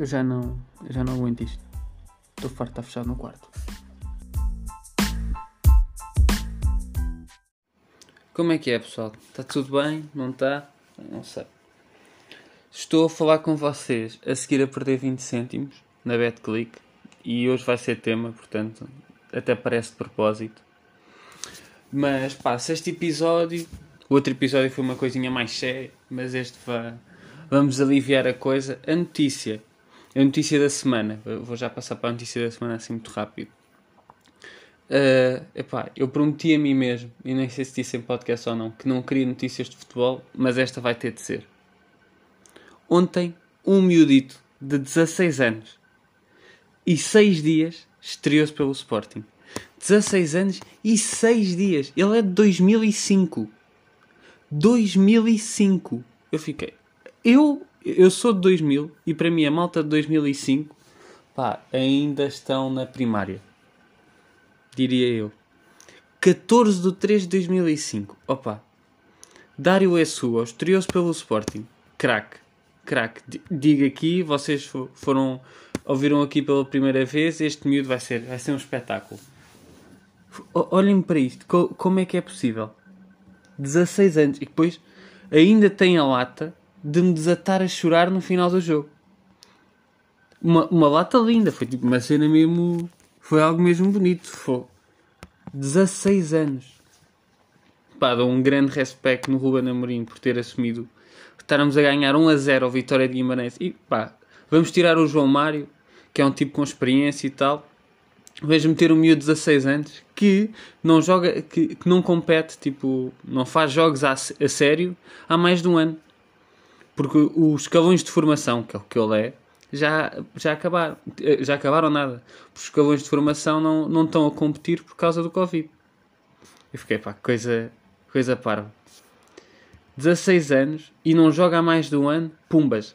Eu já não, eu já não aguento isto. Estou farto de estar fechado no quarto. Como é que é, pessoal? Está tudo bem? Não está? Não sei. Estou a falar com vocês a seguir a perder 20 cêntimos na BetClick e hoje vai ser tema, portanto, até parece de propósito. Mas se este episódio, o outro episódio foi uma coisinha mais séria, mas este vai, vamos aliviar a coisa. A notícia, a notícia da semana, vou já passar para a notícia da semana assim muito rápido. Uh, epá, eu prometi a mim mesmo, e nem sei se disse em podcast ou não, que não queria notícias de futebol, mas esta vai ter de ser. Ontem, um miudito de 16 anos e 6 dias estreou-se pelo Sporting. 16 anos e 6 dias. Ele é de 2005. 2005. Eu fiquei. Eu, eu sou de 2000 e para mim a malta de 2005 pá, ainda estão na primária. Diria eu. 14 de 3 de 2005. Opa. Dário Essua estreou-se pelo Sporting. Crack. Crack. Diga aqui, vocês foram ouviram aqui pela primeira vez, este miúdo vai ser, vai ser um espetáculo. Olhem para isto, como é que é possível? 16 anos e depois ainda tem a lata de me desatar a chorar no final do jogo. Uma, uma lata linda, foi tipo uma cena mesmo. Foi algo mesmo bonito. Foi 16 anos. Pá, dou um grande respeito no Ruben Amorim por ter assumido estarmos a ganhar 1 a 0 ao Vitória de Guimarães. E pá, vamos tirar o João Mário, que é um tipo com experiência e tal. Vejo meter um miúdo de 16 anos que não joga, que, que não compete, tipo, não faz jogos a, a sério há mais de um ano. Porque os escalões de formação, que é o que ele é, já, já acabaram. Eh, já acabaram nada. Os escalões de formação não, não estão a competir por causa do Covid. Eu fiquei, pá, coisa, coisa parva. 16 anos e não joga há mais de um ano, pumbas.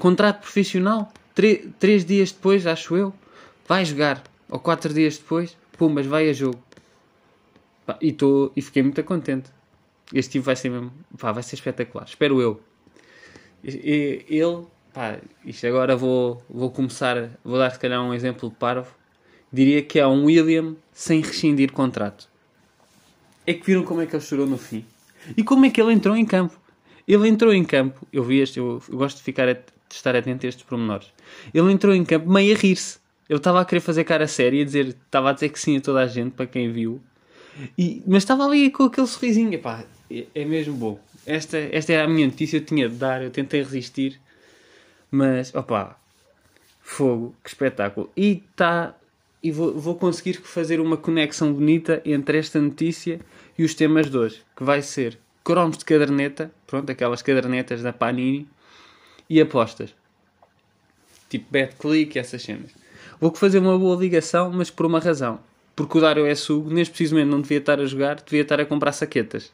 Contrato profissional, 3 dias depois, acho eu, vai jogar. Ou 4 dias depois, pumbas, vai a jogo. Pá, e, tô, e fiquei muito contente. Este tipo vai ser mesmo, pá, vai ser espetacular. Espero eu. E, ele, pá, isto agora vou, vou começar, vou dar se calhar um exemplo de parvo. Diria que é um William sem rescindir contrato. É que viram como é que ele chorou no fim. E como é que ele entrou em campo? Ele entrou em campo, eu vi este, eu, eu gosto de, ficar a, de estar atento a estes pormenores. Ele entrou em campo meio a rir-se. Ele estava a querer fazer cara séria, a dizer, estava a dizer que sim a toda a gente, para quem viu. E, mas estava ali com aquele sorrisinho, epá, é, é mesmo bom. Esta, esta era a minha notícia, eu tinha de dar, eu tentei resistir, mas opá, fogo, que espetáculo. E tá, e vou, vou conseguir fazer uma conexão bonita entre esta notícia e os temas de hoje, que vai ser cromos de caderneta, pronto, aquelas cadernetas da Panini, e apostas. Tipo bet-click e essas cenas. Vou fazer uma boa ligação, mas por uma razão. Porque o Dário é sugo, neste preciso momento não devia estar a jogar, devia estar a comprar saquetas.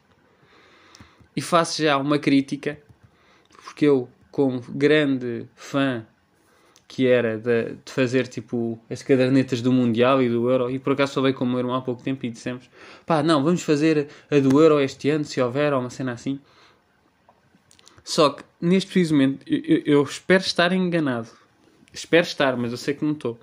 E faço já uma crítica, porque eu, como grande fã que era de, de, fazer tipo as cadernetas do Mundial e do Euro. E por acaso falei com o meu irmão há pouco tempo e dissemos: pá, não, vamos fazer a do Euro este ano, se houver, ou uma cena assim. Só que neste preciso momento eu, eu espero estar enganado. Espero estar, mas eu sei que não estou.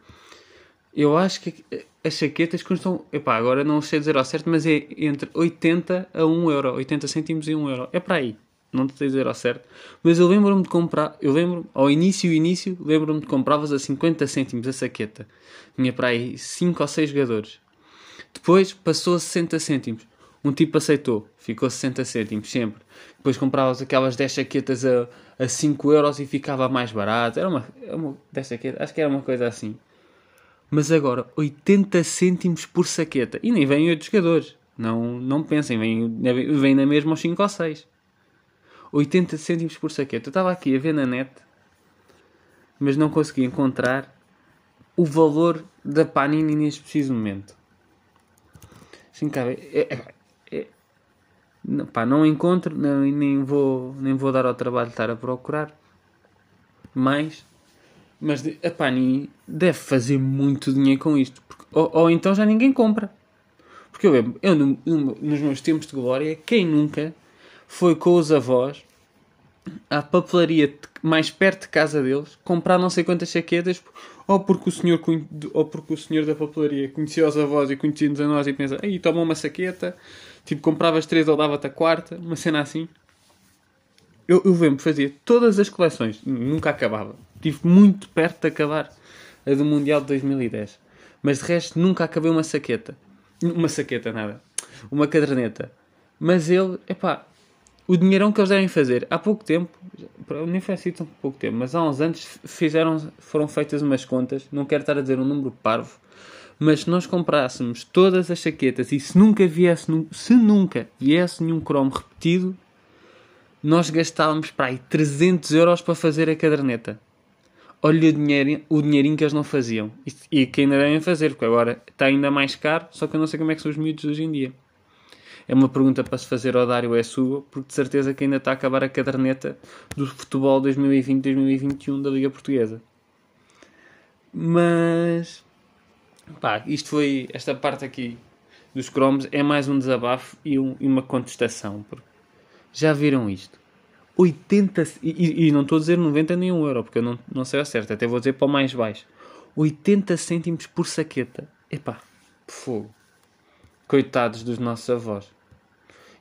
Eu acho que as chaquetas custam, epá, agora não sei dizer ao certo, mas é entre 80 a 1 euro, 80 cêntimos e 1 euro. É para aí não sei dizer ao certo, mas eu lembro-me de comprar, eu lembro ao início, início, lembro-me de compravas a 50 cêntimos a saqueta. Tinha para aí 5 ou 6 jogadores. Depois passou a 60 cêntimos. Um tipo aceitou, ficou 60 cêntimos sempre. Depois compravas aquelas 10 saquetas a, a 5 euros e ficava mais barato. Era uma, era uma 10 saquetas, acho que era uma coisa assim. Mas agora, 80 cêntimos por saqueta. E nem vêm 8 jogadores. Não, não pensem, vem, vem na mesma aos 5 ou 6. 80 cêntimos por saquete. Eu estava aqui a ver na net, mas não consegui encontrar o valor da Panini neste preciso momento. Assim, cara, é, é, é, não, pá, não encontro, não, nem, vou, nem vou dar ao trabalho de estar a procurar. Mas, mas a Panini deve fazer muito dinheiro com isto. Porque, ou, ou então já ninguém compra. Porque eu lembro, eu, no, no, nos meus tempos de glória, quem nunca foi com os avós à papelaria mais perto de casa deles, comprar não sei quantas chaquetas, ou porque o senhor, ou porque o senhor da papelaria conhecia os avós e conhecia-nos a nós e pensa, aí toma uma saqueta, tipo, compravas três ou dava-te a quarta, uma cena assim. Eu, eu lembro, fazia todas as coleções, nunca acabava. Estive muito perto de acabar a do Mundial de 2010. Mas de resto nunca acabei uma saqueta. Uma saqueta, nada. Uma caderneta. Mas ele, epá, o dinheirão que eles devem fazer. Há pouco tempo, nem foi assim tão pouco tempo, mas há uns anos fizeram, foram feitas umas contas, não quero estar a dizer um número parvo, mas se nós comprássemos todas as chaquetas e se nunca viesse, se nunca viesse nenhum cromo repetido, nós gastávamos para aí 300 euros para fazer a caderneta. Olha o, dinheiro, o dinheirinho que eles não faziam. E, e que ainda devem fazer, porque agora está ainda mais caro, só que eu não sei como é que são os miúdos hoje em dia. É uma pergunta para se fazer ao Dário é sua, porque de certeza que ainda está a acabar a caderneta do futebol 2020-2021 da Liga Portuguesa. Mas pá, isto foi esta parte aqui dos cromos é mais um desabafo e, um, e uma contestação. Porque já viram isto? 80 e, e, não estou a dizer 90 nem 1 euro, porque eu não, não sei ao certo, até vou dizer para o mais baixo. 80 cêntimos por saqueta. Epá, fogo. Coitados dos nossos avós.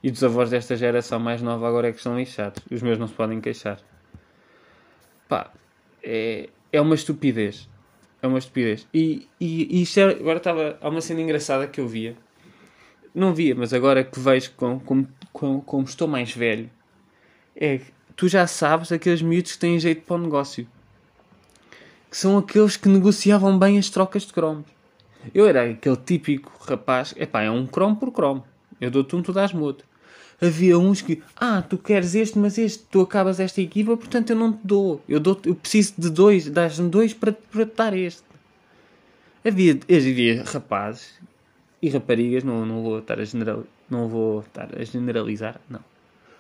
E dos avós desta geração mais nova agora é que estão lixados. Os meus não se podem queixar. Pá, é, é uma estupidez. É uma estupidez. E, e, e isto é, agora estava. Há uma cena engraçada que eu via. Não via, mas agora que vejo como, como, como, como estou mais velho é que tu já sabes aqueles miúdos que têm jeito para o negócio. Que são aqueles que negociavam bem as trocas de cromos. Eu era aquele típico rapaz, epá, é um cromo por cromo. Eu dou-te um, tu dás-me outro. Havia uns que, ah, tu queres este, mas este, tu acabas esta equipa, portanto eu não te dou. Eu, dou eu preciso de dois, dás-me dois para, para te dar este. Havia, havia rapazes e raparigas, não, não vou estar a general, não vou estar a generalizar, não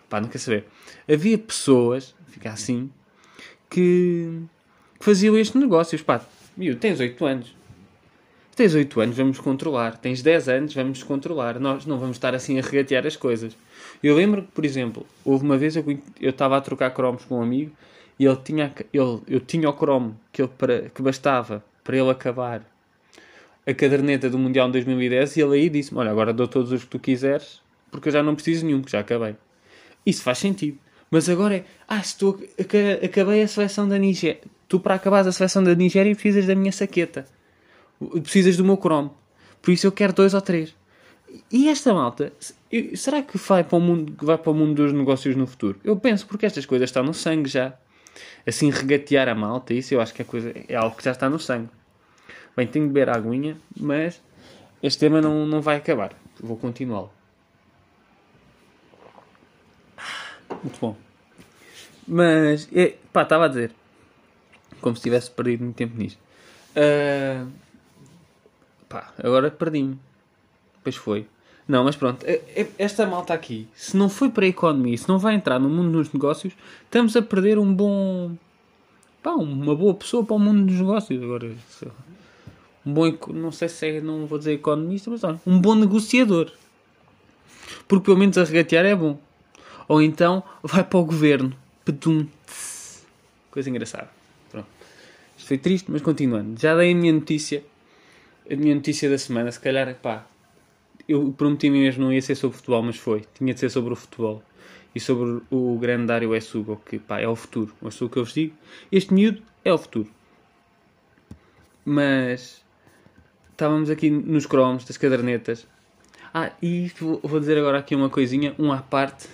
Pá, não quer saber. Havia pessoas, fica assim, que, faziam este negócio. Pá, viu, tens 8 anos. Tens 8 anos, vamos controlar. Tens 10 anos, vamos controlar. Nós não vamos estar assim a regatear as coisas. Eu lembro que, por exemplo, houve uma vez eu estava a trocar cromos com um amigo e ele tinha, ele, eu tinha o cromo que, ele, para, que bastava para ele acabar a caderneta do Mundial de 2010 e ele aí disse-me, olha, agora dou todos os que tu quiseres porque eu já não preciso nenhum, que já acabei. Isso faz sentido. Mas agora é, ah, se tu acabei a seleção da Nigéria, tu para acabar a seleção da Nigéria precisas da minha saqueta. Precisas do meu cromo. Por isso eu quero dois ou três. E esta malta, será que vai para o mundo, vai para o mundo dos negócios no futuro? Eu penso, porque estas coisas estão no sangue já. Assim, regatear a malta, isso eu acho que é, coisa, é algo que já está no sangue. Bem, tenho de beber a aguinha, mas este tema não, não vai acabar. Vou continuá-lo. Muito bom. Mas, é, pá, estava a dizer. Como se tivesse perdido muito tempo nisto. Uh, pá, agora perdi-me. Depois foi. Não, mas pronto. É, é, esta malta aqui, se não foi para a economia, se não vai entrar no mundo dos negócios, estamos a perder um bom. Pá, uma boa pessoa para o mundo dos negócios. Agora, um bom. Não sei se é, não vou dizer economista, mas olha, um bom negociador. Porque pelo menos a regatear é bom. Ou então vai para o governo. Pedum. Coisa engraçada. Pronto. Foi triste, mas continuando. Já dei a minha notícia. A minha notícia da semana. Se calhar, pá. Eu prometi-me mesmo não ia ser sobre futebol, mas foi. Tinha de ser sobre o futebol. E sobre o grande Dário Essugo, que pá, é o futuro. O o que eu vos digo. Este miúdo é o futuro. Mas estávamos aqui nos cromos das cadernetas. Ah, e vou dizer agora aqui uma coisinha, um à parte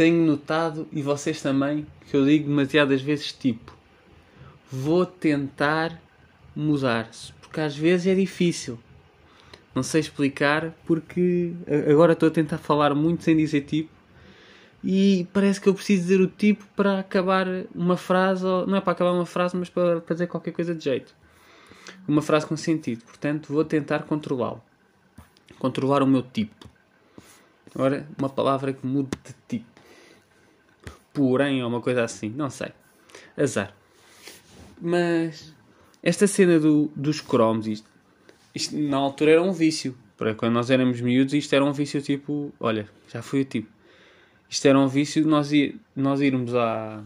tenho notado, e vocês também, que eu digo demasiadas vezes tipo, vou tentar mudar-se, porque às vezes é difícil. Não sei explicar porque agora estou a tentar falar muito sem dizer tipo e parece que eu preciso dizer o tipo para acabar uma frase, ou, não é para acabar uma frase, mas para fazer qualquer coisa de jeito. Uma frase com sentido. Portanto, vou tentar controlá-lo. Controlar o meu tipo. Agora, uma palavra que mude de tipo porém, ou uma coisa assim, não sei. Azar. Mas esta cena do, dos cromos, isto, isto na altura era um vício. Para quando nós éramos miúdos, isto era um vício tipo, olha, já fui o tipo. Isto era um vício de nós, ir, nós irmos à,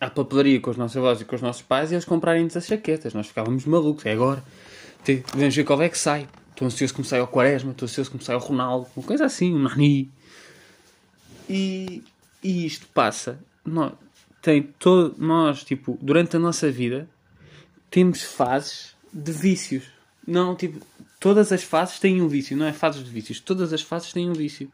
à papelaria com os nossos avós e com os nossos pais e eles comprarem-nos as chaquetas. Nós ficávamos malucos. É agora. Devemos ver qual é que sai. Estou ansioso me saia o Quaresma, estou ansioso me saia o Ronaldo, uma coisa assim, o Nani. E, e isto passa. Nós, tem todo, nós, tipo, durante a nossa vida, temos fases de vícios. Não, tipo, todas as fases têm um vício, não é fases de vícios. Todas as fases têm um vício.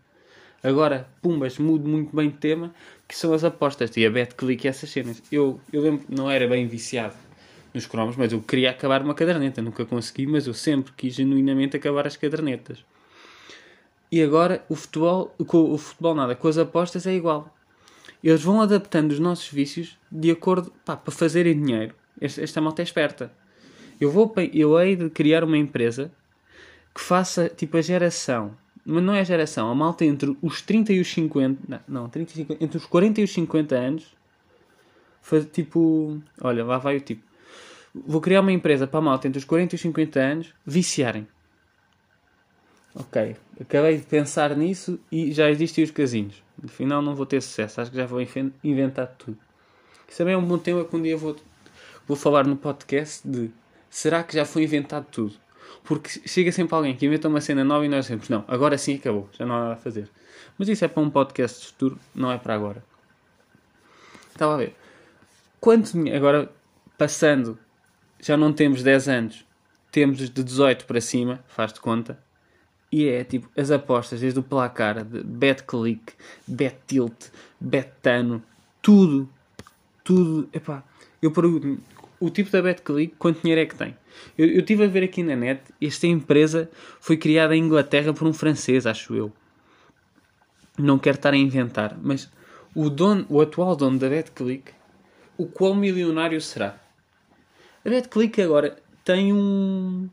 Agora, pumbas, mudo muito bem de tema, que são as apostas. E a BetClick e essas cenas. Eu, eu lembro que não era bem viciado nos cromos, mas eu queria acabar uma caderneta. Nunca consegui, mas eu sempre quis genuinamente acabar as cadernetas. E agora o futebol, com o futebol nada, com as apostas é igual. Eles vão adaptando os nossos vícios de acordo pá, para fazerem dinheiro. Esta, esta malta é esperta. Eu, vou, eu hei de criar uma empresa que faça tipo a geração mas não é geração, a malta entre os 30 e os 50, não, não 30 50, entre os 40 e os 50 anos, faz tipo, olha, lá vai o tipo, vou criar uma empresa para a malta entre os 40 e os 50 anos viciarem. Ok, acabei de pensar nisso e já existem os casinhos. No final não vou ter sucesso, acho que já vou inventar tudo. Isso também é um bom tema que um dia vou, vou falar no podcast de será que já foi inventado tudo? Porque chega sempre alguém que inventa uma cena nova e nós sempre, não, agora sim acabou, já não há nada a fazer. Mas isso é para um podcast de futuro, não é para agora. Estava a ver. Quanto, agora, passando, já não temos 10 anos, temos de 18 para cima, faz-te conta. E é tipo as apostas, desde o placar, de bet click, bet tilt, bet tano, tudo, tudo. Epá, eu pergunto o tipo da BetClick, quanto dinheiro é que tem? Eu, eu estive a ver aqui na net, esta empresa foi criada em Inglaterra por um francês, acho eu. Não quero estar a inventar, mas o, dono, o atual dono da BetClick, o qual milionário será? A BetClick agora tem um.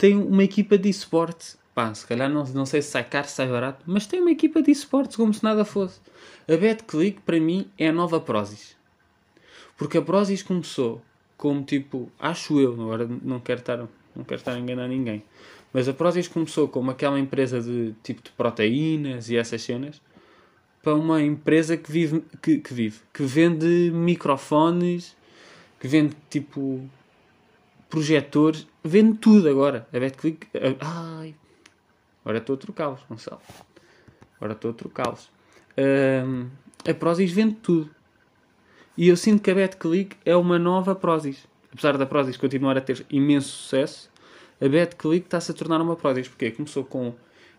Tem uma equipa de esportes. Pá, se calhar não, não sei se sai caro, se sai barato, mas tem uma equipa de esportes como se nada fosse. A BetClick, para mim, é a nova Prozis. Porque a Prozis começou como tipo, acho eu, agora não quero estar, não quero estar a enganar ninguém, mas a Prozis começou como aquela empresa de tipo de proteínas e essas cenas para uma empresa que vive, que, que vive, que vende microfones, que vende tipo projetores, vende tudo agora. A BetClick. Ai, agora estou a trocá-los, Gonçalo. Agora estou a trocá-los. Um, a Prozis vende tudo. E eu sinto que a BetClick é uma nova Prozis. Apesar da Prozis continuar a ter imenso sucesso, a BetClick está-se a tornar uma Prozis. Porque começou com...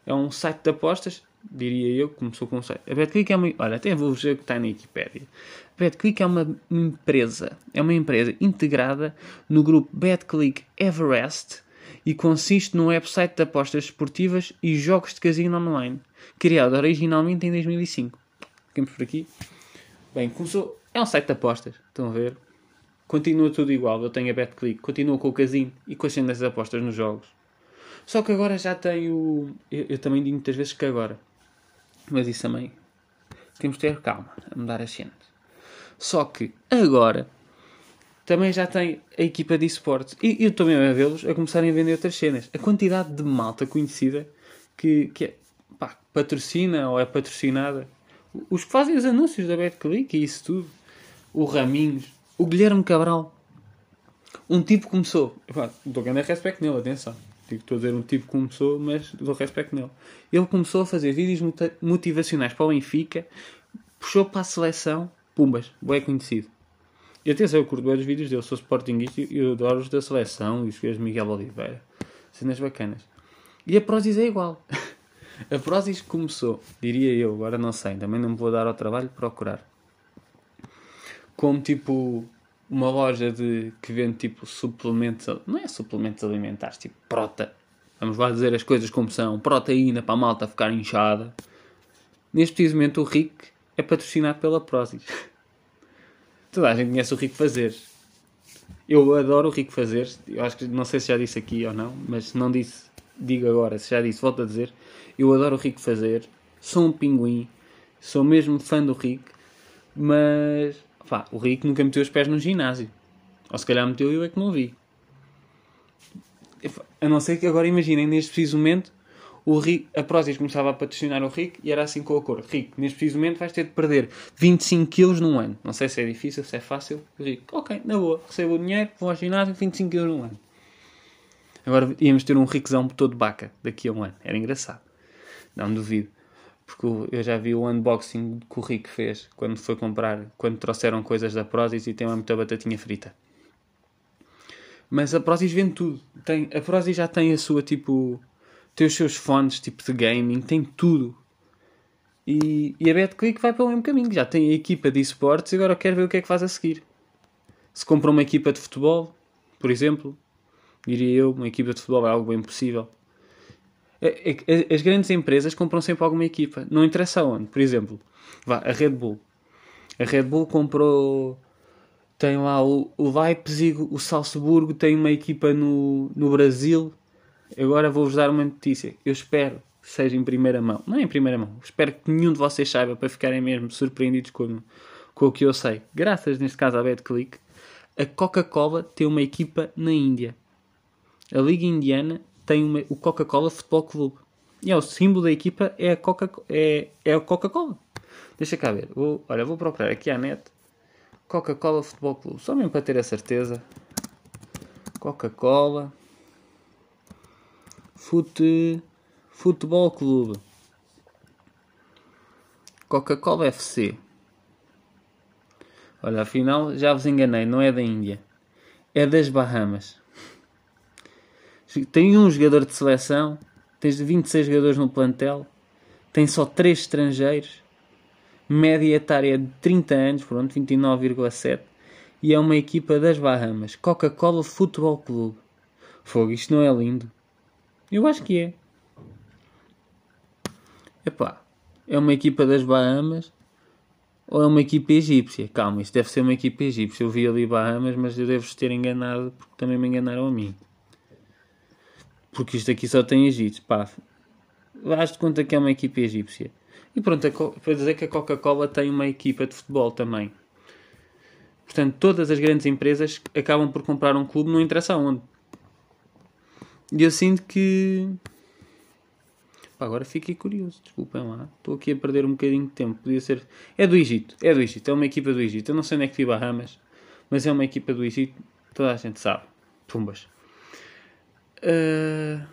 É um site de apostas, diria eu, começou com um site. A BetClick é uma... Olha, até vou ver o que está na Wikipedia. A BetClick é uma empresa. É uma empresa integrada no grupo BetClick Everest e consiste num website de apostas esportivas e jogos de casino online, criado originalmente em 2005. Ficamos por aqui. Bem, começou é um site de apostas, estão a ver? Continua tudo igual, eu tenho a BetClick, continua com o casino e com as cenas de apostas nos jogos. Só que agora já tenho. Eu, eu também digo muitas vezes que agora. Mas isso também. Temos de ter calma a mudar as cenas. Só que agora também já tem a equipa de esportes. E eu estou mesmo a vê-los a começarem a vender outras cenas. A quantidade de malta conhecida que, que é, pá, patrocina ou é patrocinada. Os que fazem os anúncios da BetClick e isso tudo o Raminhos, o Guilherme Cabral. Um tipo começou. Estou ganhando respeito nele, atenção. Estou a dizer um tipo começou, mas dou respeito nele. Ele começou a fazer vídeos motivacionais para o Benfica, puxou para a seleção, pumbas, bem conhecido. E atenção, eu curto bem os vídeos dele, sou sportinguista e eu adoro os da seleção e os de Miguel Oliveira. Cenas bacanas. E a Prozis é igual. a Prozis começou, diria eu, agora não sei, também não me vou dar ao trabalho de procurar como tipo uma loja de que vende tipo suplementos, não é suplementos alimentares, tipo prota. Vamos lá dizer as coisas como são, proteína para a malta ficar inchada. Neste momento o Rick é patrocinado pela Prozis. Toda a gente conhece o Rico Fazer. Eu adoro o Rico Fazer. Eu acho que não sei se já disse aqui ou não, mas se não disse, digo agora. Se já disse, volto a dizer. Eu adoro o Rico Fazer. Sou um pinguim. Sou mesmo fã do Rico. Mas Pá, o Rico nunca meteu os pés no ginásio. Ou se calhar meteu eu é que não vi. A não ser que agora imaginem, neste preciso momento, o a Prozis começava a patrocinar o Rick e era assim com o acordo. Rick, neste preciso momento vais ter de perder 25 quilos num ano. Não sei se é difícil, se é fácil. Rick, ok, na boa, recebo o dinheiro, vou ao ginásio, 25 quilos num ano. Agora íamos ter um Rickzão todo baca daqui a um ano. Era engraçado. Não duvido. Porque eu já vi o unboxing que o Rick fez quando foi comprar, quando trouxeram coisas da Prozis e tem uma muita batatinha frita. Mas a Prozis vende tudo. Tem, a Prozis já tem a sua tipo tem os seus fones tipo de gaming, tem tudo. E, e a BetClick vai pelo mesmo caminho. Já tem a equipa de esportes e agora quer ver o que é que faz a seguir. Se compra uma equipa de futebol, por exemplo, diria eu, uma equipa de futebol é algo bem possível. É, é, as grandes empresas compram sempre alguma equipa. Não interessa onde. Por exemplo, vá, a Red Bull. A Red Bull comprou. Tem lá o, o Leipzig, o Salzburgo, tem uma equipa no, no Brasil Agora vou-vos dar uma notícia. Eu espero que seja em primeira mão. Não é em primeira mão. Espero que nenhum de vocês saiba para ficarem mesmo surpreendidos com, com o que eu sei. Graças, neste caso, à BetClick, a Coca-Cola tem uma equipa na Índia. A Liga Indiana tem uma, o Coca-Cola Futebol Clube. E é, o símbolo da equipa é a Coca-Cola. É, é Coca-Cola. Deixa cá ver. Vou, olha, vou procurar aqui à net. Coca-Cola Futebol Clube. Só mesmo para ter a certeza. Coca-Cola. Fute... Futebol Clube. Coca-Cola FC. Olha, afinal já vos enganei, não é da Índia. É das Bahamas. Tem um jogador de seleção, tens 26 jogadores no plantel, tem só 3 estrangeiros, média etária de 30 anos, pronto, 29,7, e é uma equipa das Bahamas. Coca-Cola Futebol Clube. Fogo, isto não é lindo? Eu acho que é. Epá, é uma equipa das Bahamas ou é uma equipa egípcia? Calma, isto deve ser uma equipa egípcia. Eu vi ali Bahamas, mas eu devo ter enganado porque também me enganaram a mim. Porque isto aqui só tem Egito. Pá, vais-te conta que é uma equipa egípcia. E pronto, para dizer que a Coca-Cola tem uma equipa de futebol também. Portanto, todas as grandes empresas acabam por comprar um clube, não interessa onde. E eu sinto que. Pá, agora fiquei curioso, desculpem lá. Estou aqui a perder um bocadinho de tempo. Podia ser. É do Egito, é do Egito, é uma equipa do Egito. Eu não sei onde é que vi Bahamas, mas é uma equipa do Egito, toda a gente sabe. Pumbas. Uh...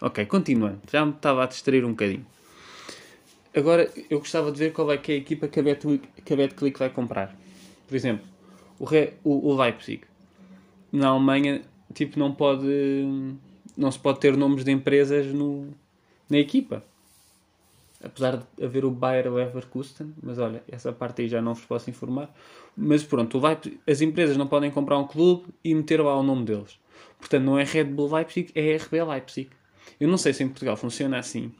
Ok, continuando. Já me estava a distrair um bocadinho. Agora eu gostava de ver qual é que é a equipa que a BetClick vai comprar. Por exemplo, o, Re, o, o Leipzig. Na Alemanha tipo, não pode. Não se pode ter nomes de empresas no, na equipa. Apesar de haver o Bayer Leverkusen, mas olha, essa parte aí já não vos posso informar. Mas pronto, Leipzig, as empresas não podem comprar um clube e meter lá o nome deles. Portanto, não é Red Bull Leipzig, é RB Leipzig. Eu não sei se em Portugal funciona assim.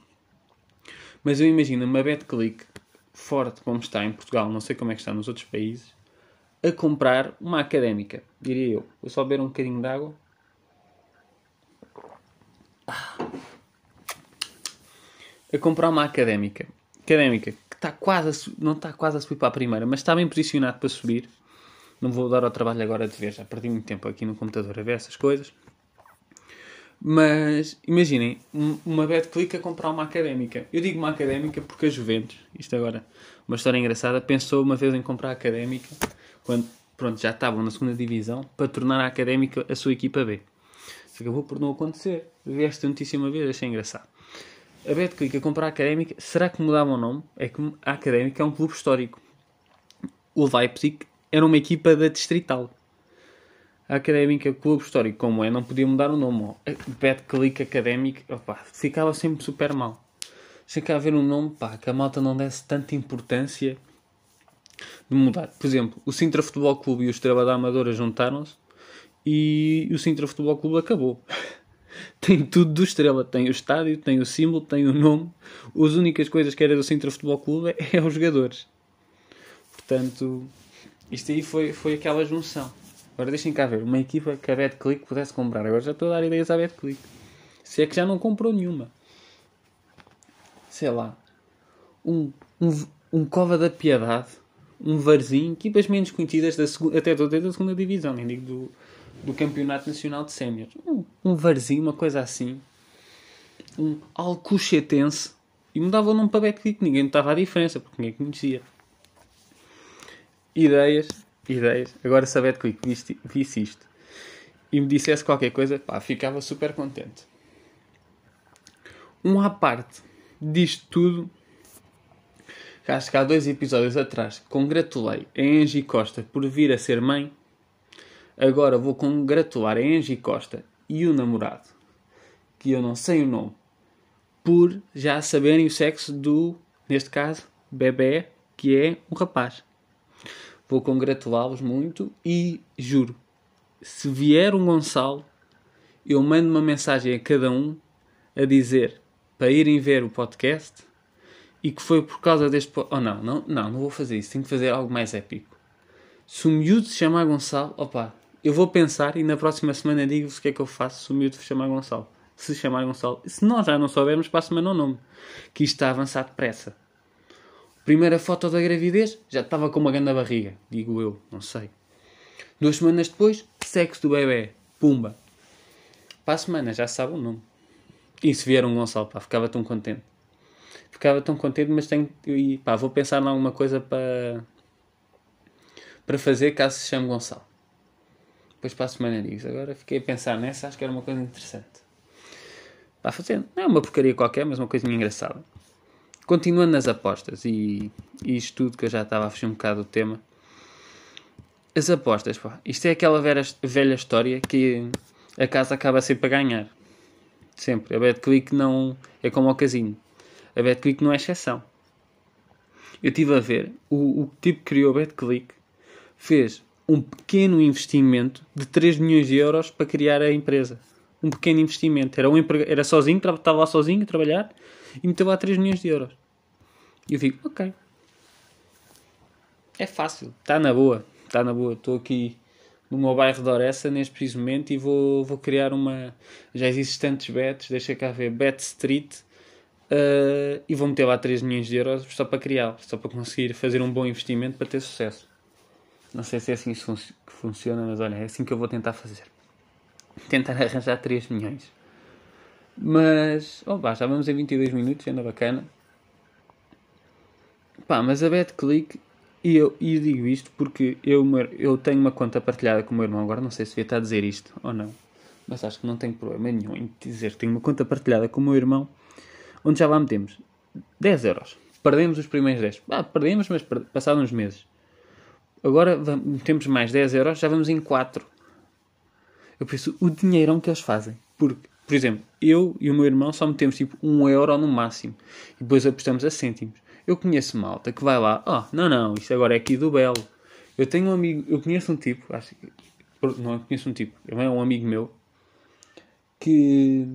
Mas eu imagino uma BetClick forte como está em Portugal, não sei como é que está nos outros países, a comprar uma académica, diria eu. Vou só beber um bocadinho de água. A comprar uma académica. Académica que está quase a, não está quase a subir para a primeira, mas está bem posicionado para subir. Não vou dar ao trabalho agora de ver, já perdi muito tempo aqui no computador a ver essas coisas. Mas imaginem, uma bad click a comprar uma académica. Eu digo uma académica porque a Juventus, isto agora, uma história engraçada, pensou uma vez em comprar a académica quando pronto, já estavam na segunda divisão para tornar a académica a sua equipa B. Acabou por não acontecer. Vi esta notícia uma vez, achei engraçado a Betclic a comprar a Académica, será que mudava o nome? É que a Académica é um clube histórico. O Leipzig era uma equipa da Distrital. A Académica, clube histórico como é, não podia mudar o nome. Betclic Académica, opa, ficava sempre super mal. Tinha que haver um nome pá, que a malta não desse tanta importância de mudar. Por exemplo, o Sintra Futebol Clube e o Estrela da Amadora juntaram-se e o Sintra Futebol Clube acabou. Tem tudo do Estrela. Tem o estádio, tem o símbolo, tem o nome. As únicas coisas que era do Sintra Futebol Clube é, é os jogadores. Portanto, isto aí foi, foi aquela junção. Agora deixem cá ver, uma equipa que a BetClick pudesse comprar. Agora já estou a dar ideias à BetClick. Se é que já não comprou nenhuma. Sei lá. Um, um, um Cova da Piedade. Um Varzinho. Equipas menos conhecidas da segunda, até da segunda divisão. Nem digo do, do Campeonato Nacional de Séniores. Um, um varzinho, uma coisa assim. um alcochetense e mudava o nome para Betclic. Ninguém notava a diferença, porque ninguém conhecia. Ideias, ideias. Agora se a Betclic visse, visse isto e me dissesse qualquer coisa, pá, ficava super contente. Um à parte disto tudo, acho que há dois episódios atrás congratulei a Angie Costa por vir a ser mãe. Agora vou congratular a Angie Costa e o namorado, que eu não sei o nome, por já saberem o sexo do, neste caso, bebê, que é um rapaz. Vou congratulá-los muito e juro, se vier um Gonçalo, eu mando uma mensagem a cada um a dizer para irem ver o podcast e que foi por causa deste. Oh não, não, não, não vou fazer isso. Tenho que fazer algo mais épico. Se o miúdo se chamar Gonçalo, opa, eu vou pensar e na próxima semana digo-vos o que é que eu faço se o miúdo se chamar Gonçalo. Se chamar Gonçalo. Se nós já não soubermos, para a semana o nome. Que isto está a avançar depressa. Primeira foto da gravidez, já estava com uma grande barriga. Digo eu, não sei. Duas semanas depois, sexo do bebê. Pumba. Para a semana, já sabe o nome. E se vier um Gonçalo, pá, ficava tão contente. Ficava tão contente, mas tenho. E, pá, vou pensar em alguma coisa para. para fazer caso se chame Gonçalo. Depois para a semana digo. Agora fiquei a pensar nessa, acho que era uma coisa interessante. Para fazer. Não é uma porcaria qualquer, mas uma coisinha engraçada. Continuando nas apostas e, e isto tudo que eu já estava a fugir um bocado do tema. As apostas, pá. Isto é aquela velha, velha história que a casa acaba sempre a ganhar. Sempre. A BetClick não. É como ao casino. A BetClick não é exceção. Eu estive a ver. O, o tipo que criou a BetClick fez um pequeno investimento de 3 milhões de euros para criar a empresa. Um pequeno investimento. Era, um empre... Era sozinho, estava lá sozinho a trabalhar e meteu lá 3 milhões de euros. E eu fico, ok. É fácil. Está na boa. Está na boa. Estou aqui no meu bairro de Oressa neste preciso momento e vou, vou criar uma. Já existem tantos bets, deixa cá ver, Bet Street. Uh, e vou meter lá 3 milhões de euros só para criar, só para conseguir fazer um bom investimento para ter sucesso. Não sei se é assim que funciona, mas olha, é assim que eu vou tentar fazer. Tentar arranjar 3 milhões. Mas, pá, já vamos em 22 minutos, ainda bacana. Pá, mas a BetClick e eu, e digo isto porque eu, eu tenho uma conta partilhada com o meu irmão. Agora não sei se devia estar a dizer isto ou não. Mas acho que não tenho problema nenhum em dizer que tenho uma conta partilhada com o meu irmão. Onde já lá metemos 10 euros. Perdemos os primeiros 10. Ah, perdemos, mas passados uns meses. Agora metemos mais 10 euros, já vamos em 4. Eu penso, o dinheirão que eles fazem. Porque, por exemplo, eu e o meu irmão só metemos tipo 1 euro no máximo. E depois apostamos a cêntimos. Eu conheço malta que vai lá, oh, não, não, isto agora é aqui do Belo. Eu tenho um amigo, eu conheço um tipo, acho que, não, eu conheço um tipo, é um amigo meu, que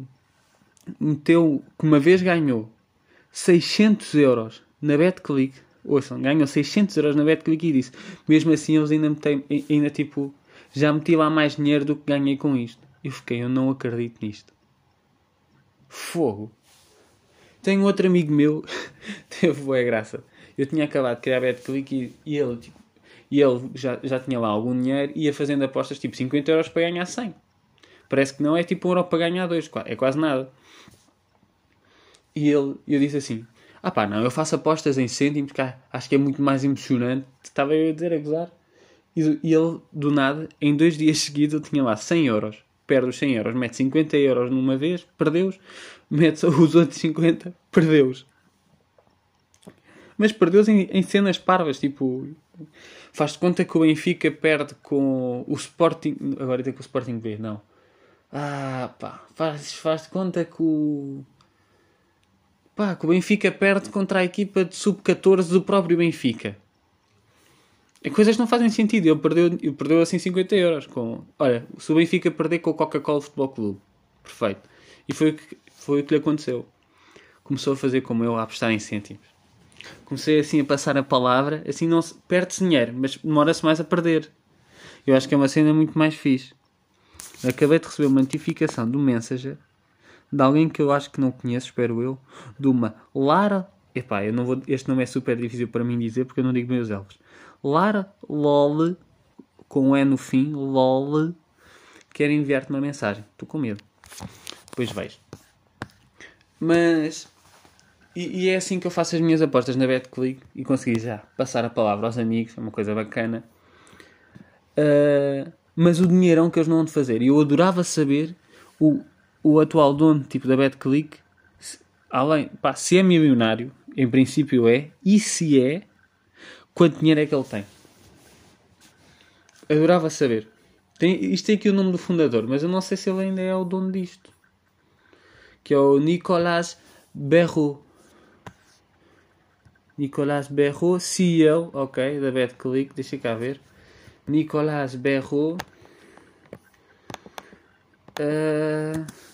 meteu, que uma vez ganhou 600 euros na BetClick, ouçam, ganhou 600 euros na BetClick e disse, mesmo assim eles ainda metem, ainda tipo, já meti lá mais dinheiro do que ganhei com isto. Eu fiquei, eu não acredito nisto. Fogo. Tenho outro amigo meu, teve boa graça. Eu tinha acabado de criar BetClick e, e ele, tipo, e ele já, já tinha lá algum dinheiro e ia fazendo apostas tipo 50 euros para ganhar 100. Parece que não é tipo um euro para ganhar 2, é quase nada. E ele, eu disse assim: Ah pá, não, eu faço apostas em cêntimos, porque acho que é muito mais emocionante. Estava eu a dizer a gozar. E, ele, do nada, em dois dias seguidos, eu tinha lá 100 euros. Perde os 100 euros, mete 50 euros numa vez, perdeu-os mete os outros 50, perdeu-os. Mas perdeu-os em, em, cenas parvas, tipo. Faz de conta que o Benfica perde com o Sporting. Agora tem com o Sporting B, não. Ah, pá. Faz, faz conta que o. Pá, que o Benfica perde contra a equipa de sub-14 do próprio Benfica. É coisas não fazem sentido. Ele perdeu, ele perdeu assim 50 euros. Com, olha, se o Benfica perder com o Coca-Cola Futebol Clube. Perfeito. E foi o que foi o que lhe aconteceu. Começou a fazer como eu, a apostar em cêntimos. Comecei assim a passar a palavra, assim não se perde-se dinheiro, mas demora-se mais a perder. Eu acho que é uma cena muito mais fixe. Acabei de receber uma notificação do Messenger de alguém que eu acho que não conheço, espero eu, de uma Lara. Epá, eu não vou, este nome é super difícil para mim dizer porque eu não digo meus elfos. Lara LOL, com E no fim, LOL, quer enviar-te uma mensagem. Estou com medo. Depois vejo. Mas. E, e, é assim que eu faço as minhas apostas na BetClick e consegui já passar a palavra aos amigos, é uma coisa bacana. Uh, mas o dinheirão que eles não vão fazer. E eu adorava saber o, o atual dono tipo da BetClick, além, pá, se é milionário, em princípio é, e se é, quanto dinheiro é que ele tem. Adorava saber. Tem, isto tem aqui o nome do fundador, mas eu não sei se ele ainda é o dono disto. Que é o Nicolas Berro. Nicolas Berro, CEO, ok, da BetClick, deixa cá ver. Nicolas Berro. Uh,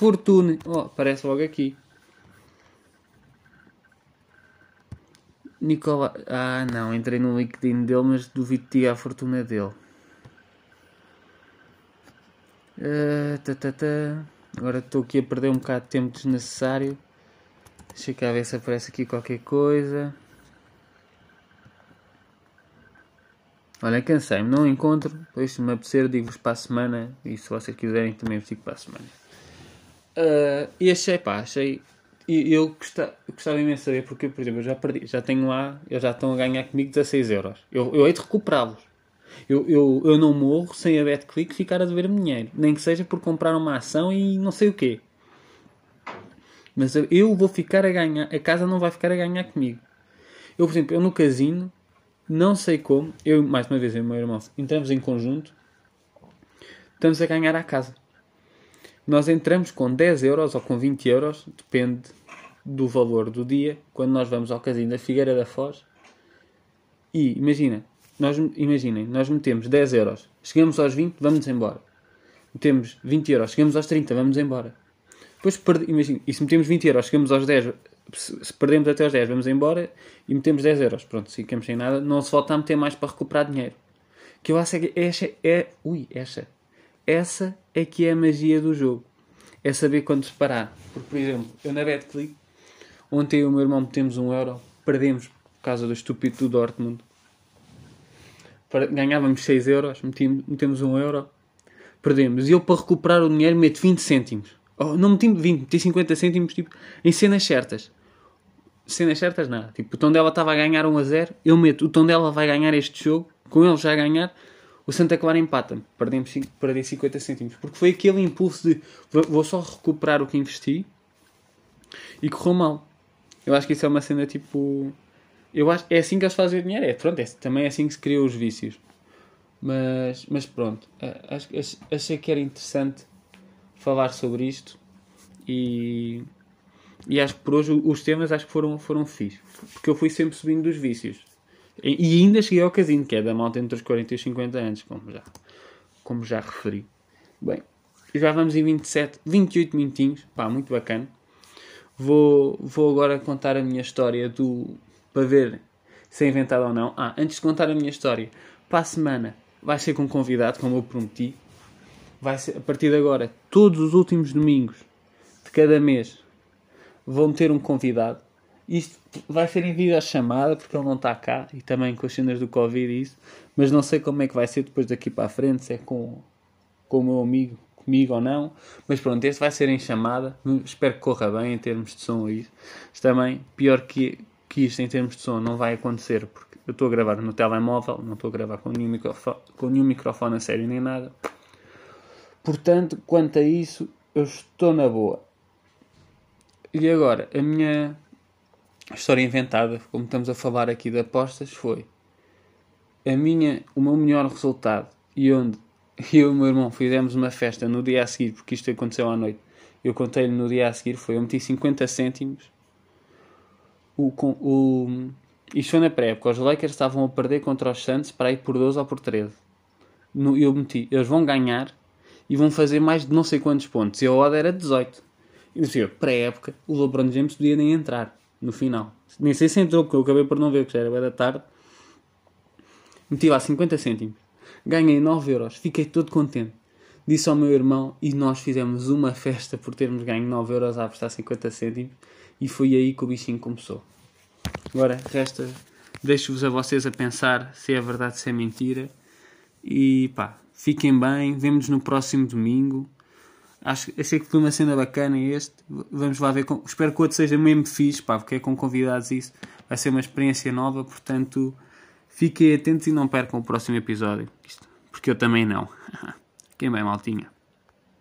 Fortune. Oh, aparece logo aqui. Nicolas. Ah, não, entrei no LinkedIn dele, mas duvido que a fortuna dele. Uh, tá, tá, tá. Agora estou aqui a perder um bocado de tempo desnecessário. Deixa cá ver se aparece aqui qualquer coisa. Olha, cansei-me, não encontro. Depois, se me apetecer, digo-vos para a semana. E se vocês quiserem, também vos digo para a semana. Uh, e achei, pá, achei. E eu gostava, gostava imenso de saber porque, por exemplo, eu já perdi, já tenho lá, eu já estão a ganhar comigo 16 euros. Eu, eu hei de recuperá-los. Eu, eu, eu não morro sem a BetClick ficar a dever dinheiro. Nem que seja por comprar uma ação e não sei o quê. Mas eu vou ficar a ganhar, a casa não vai ficar a ganhar comigo. Eu, por exemplo, eu no casino não sei como, eu, mais uma vez, eu e o meu irmão, entramos em conjunto, estamos a ganhar a casa. Nós entramos com 10 euros ou com 20 euros, depende do valor do dia, quando nós vamos ao casino da Figueira da Foz. E imagina, nós, imaginem, nós metemos 10 euros, chegamos aos 20, vamos embora. Metemos 20 euros, chegamos aos 30, vamos embora. Depois, imagina, e se metemos 20 euros, chegamos aos 10, se perdemos até aos 10, vamos embora e metemos 10 euros. Pronto, se ficamos sem nada, não se volta a meter mais para recuperar dinheiro. Que eu acho que essa é. Ui, essa. Essa é que é a magia do jogo. É saber quando separar. Porque, por exemplo, eu na BetClick, ontem e o meu irmão metemos um euro, perdemos por causa do estúpido do Dortmund. Ganhávamos 6 euros, metemos um euro, perdemos. E eu, para recuperar o dinheiro, meto 20 cêntimos. Oh, não meti 20, meti 50 cêntimos tipo, em cenas certas cenas certas, nada. Tipo, o tom dela estava a ganhar 1 a 0. Eu meto, o tom dela vai ganhar este jogo. Com ele já a ganhar, o Santa Clara empata-me. Perdemos, perdi 50 cêntimos. Porque foi aquele impulso de vou só recuperar o que investi e correu mal. Eu acho que isso é uma cena tipo. Eu acho é assim que eles fazem o dinheiro. É, pronto, é, também é assim que se criam os vícios. Mas, mas pronto, acho, achei que era interessante falar sobre isto e e acho que por hoje os temas acho que foram, foram fixos. Porque eu fui sempre subindo dos vícios. E, ainda cheguei ao casino, que é da malta entre os 40 e os 50 anos, como já, como já referi. Bem, já vamos em 27, 28 minutinhos. Pá, muito bacana. Vou, vou agora contar a minha história do, para ver se é inventado ou não. Ah, antes de contar a minha história, para a semana vai ser com um convidado, como eu prometi. Vai ser, a partir de agora, todos os últimos domingos de cada mês vão ter um convidado. Isto vai ser em vídeo chamada porque ele não está cá e também com as cenas do Covid e isso. Mas não sei como é que vai ser depois daqui para a frente, se é com, com o meu amigo, comigo ou não. Mas pronto, este vai ser em chamada. Espero que corra bem em termos de som isso. Também, pior que, que isto em termos de som, não vai acontecer porque eu estou a gravar no telemóvel, não estou a gravar com nenhum microfone, com nenhum microfone a sério nem nada. Portanto, quanto a isso, eu estou na boa. E agora, a minha história inventada, como estamos a falar aqui de apostas, foi a minha, o meu melhor resultado e onde eu e o meu irmão fizemos uma festa no dia a seguir, porque isto aconteceu à noite. Eu contei-lhe no dia a seguir, foi eu meti 50 cêntimos. O, o, isto foi na pré-época. Os Lakers estavam a perder contra os Santos para ir por 12 ou por 13. No, eu meti, eles vão ganhar e vão fazer mais de não sei quantos pontos. E a odd era 18. E assim, pré-época, o LeBron James podia nem entrar no final. Nem sei se entrou, porque eu acabei por não ver, porque já era bem da tarde. Meti lá 50 cêntimos. Ganhei 9 euros. Fiquei todo contente. Disse ao meu irmão e nós fizemos uma festa por termos ganho 9 euros a apostar 50 cêntimos. E foi aí que o bichinho começou. Agora, resta, deixo-vos a vocês a pensar se é verdade, se é mentira. E pá, fiquem bem. Vemo-nos no próximo domingo. Acho, achei que foi uma cena bacana este. Vamos lá ver. Com, espero que o outro seja mesmo fixe, pá, porque é com convidados isso. Vai ser uma experiência nova, portanto, fiquem atentos e não percam o próximo episódio. Porque eu também não. Quem bem, maltinha.